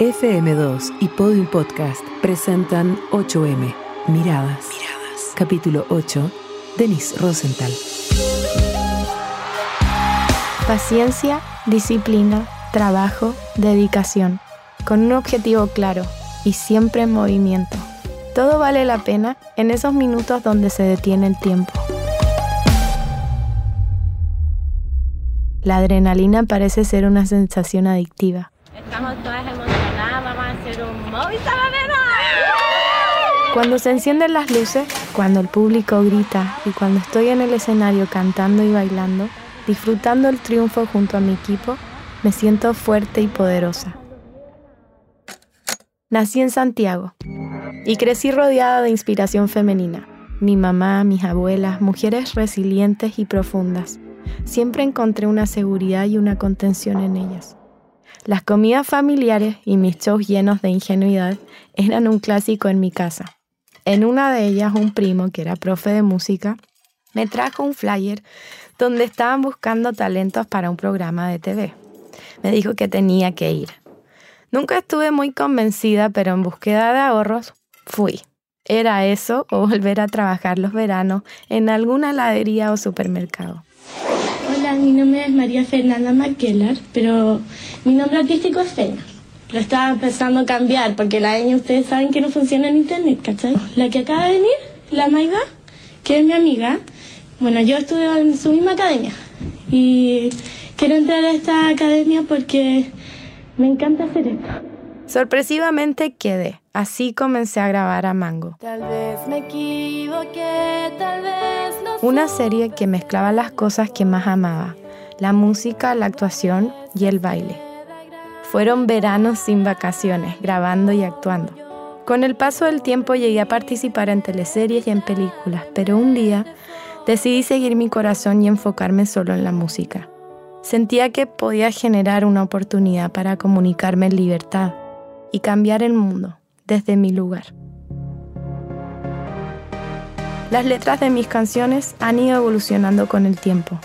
FM2 y Podium Podcast presentan 8M, Miradas. Miradas. Capítulo 8, Denis Rosenthal. Paciencia, disciplina, trabajo, dedicación, con un objetivo claro y siempre en movimiento. Todo vale la pena en esos minutos donde se detiene el tiempo. La adrenalina parece ser una sensación adictiva. Estamos todas emocionadas, Cuando se encienden las luces, cuando el público grita y cuando estoy en el escenario cantando y bailando, disfrutando el triunfo junto a mi equipo, me siento fuerte y poderosa. Nací en Santiago y crecí rodeada de inspiración femenina. Mi mamá, mis abuelas, mujeres resilientes y profundas. Siempre encontré una seguridad y una contención en ellas. Las comidas familiares y mis shows llenos de ingenuidad eran un clásico en mi casa. En una de ellas, un primo, que era profe de música, me trajo un flyer donde estaban buscando talentos para un programa de TV. Me dijo que tenía que ir. Nunca estuve muy convencida, pero en búsqueda de ahorros fui. Era eso o volver a trabajar los veranos en alguna heladería o supermercado. Mi nombre es María Fernanda McKellar, pero mi nombre artístico es Fena. Lo estaba empezando a cambiar porque la ñ ustedes saben que no funciona en internet, ¿cachai? La que acaba de venir, la Maida, que es mi amiga, bueno, yo estudio en su misma academia y quiero entrar a esta academia porque me encanta hacer esto. Sorpresivamente quedé. Así comencé a grabar a Mango. Tal vez me equivoqué, tal vez no Una serie que mezclaba las cosas que más amaba. La música, la actuación y el baile. Fueron veranos sin vacaciones, grabando y actuando. Con el paso del tiempo llegué a participar en teleseries y en películas, pero un día decidí seguir mi corazón y enfocarme solo en la música. Sentía que podía generar una oportunidad para comunicarme en libertad y cambiar el mundo desde mi lugar. Las letras de mis canciones han ido evolucionando con el tiempo.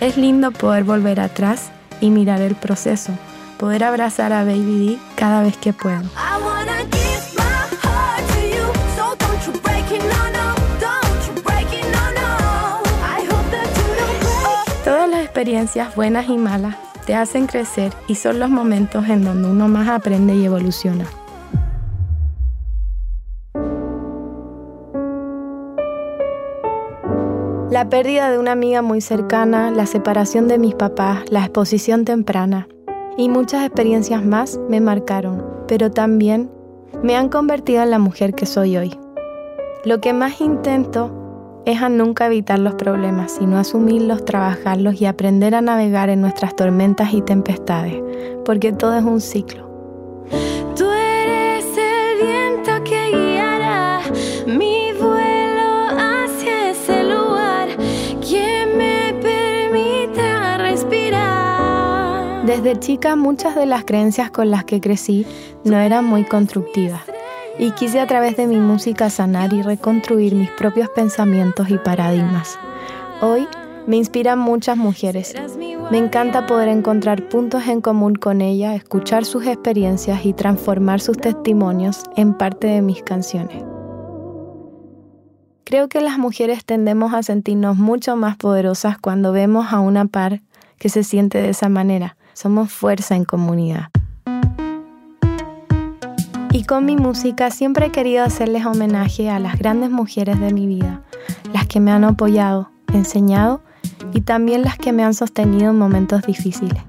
Es lindo poder volver atrás y mirar el proceso, poder abrazar a Baby D cada vez que puedo. Todas las experiencias buenas y malas te hacen crecer y son los momentos en donde uno más aprende y evoluciona. La pérdida de una amiga muy cercana, la separación de mis papás, la exposición temprana y muchas experiencias más me marcaron, pero también me han convertido en la mujer que soy hoy. Lo que más intento es a nunca evitar los problemas, sino asumirlos, trabajarlos y aprender a navegar en nuestras tormentas y tempestades, porque todo es un ciclo. Tú eres el viento que guiará mi vuelo hacia ese lugar que me permita respirar. Desde chica muchas de las creencias con las que crecí no eran muy constructivas y quise a través de mi música sanar y reconstruir mis propios pensamientos y paradigmas. Hoy me inspiran muchas mujeres. Me encanta poder encontrar puntos en común con ellas, escuchar sus experiencias y transformar sus testimonios en parte de mis canciones. Creo que las mujeres tendemos a sentirnos mucho más poderosas cuando vemos a una par que se siente de esa manera. Somos fuerza en comunidad. Y con mi música siempre he querido hacerles homenaje a las grandes mujeres de mi vida, las que me han apoyado, enseñado y también las que me han sostenido en momentos difíciles.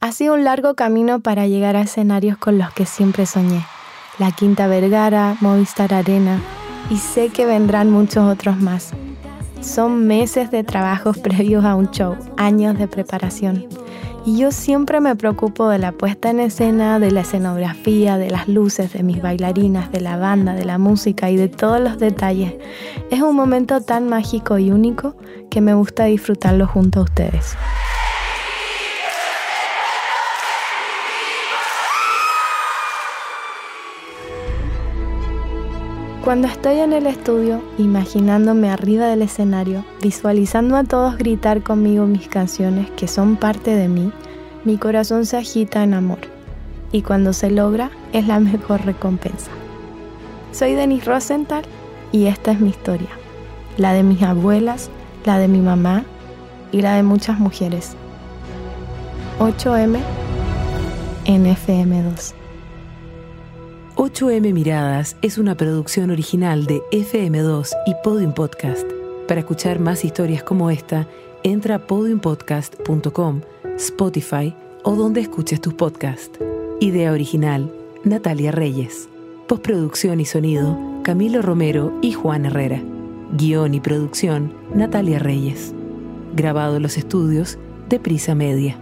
Ha sido un largo camino para llegar a escenarios con los que siempre soñé, la Quinta Vergara, Movistar Arena, y sé que vendrán muchos otros más. Son meses de trabajos previos a un show, años de preparación. Y yo siempre me preocupo de la puesta en escena, de la escenografía, de las luces, de mis bailarinas, de la banda, de la música y de todos los detalles. Es un momento tan mágico y único que me gusta disfrutarlo junto a ustedes. Cuando estoy en el estudio, imaginándome arriba del escenario, visualizando a todos gritar conmigo mis canciones que son parte de mí, mi corazón se agita en amor. y cuando se logra es la mejor recompensa. Soy Denis Rosenthal y esta es mi historia, la de mis abuelas, la de mi mamá y la de muchas mujeres. 8M en FM2. 8M Miradas es una producción original de FM2 y Podium Podcast. Para escuchar más historias como esta, entra a podiumpodcast.com, Spotify o donde escuches tus podcasts. Idea original, Natalia Reyes. Postproducción y sonido, Camilo Romero y Juan Herrera. Guión y producción, Natalia Reyes. Grabado en los estudios de Prisa Media.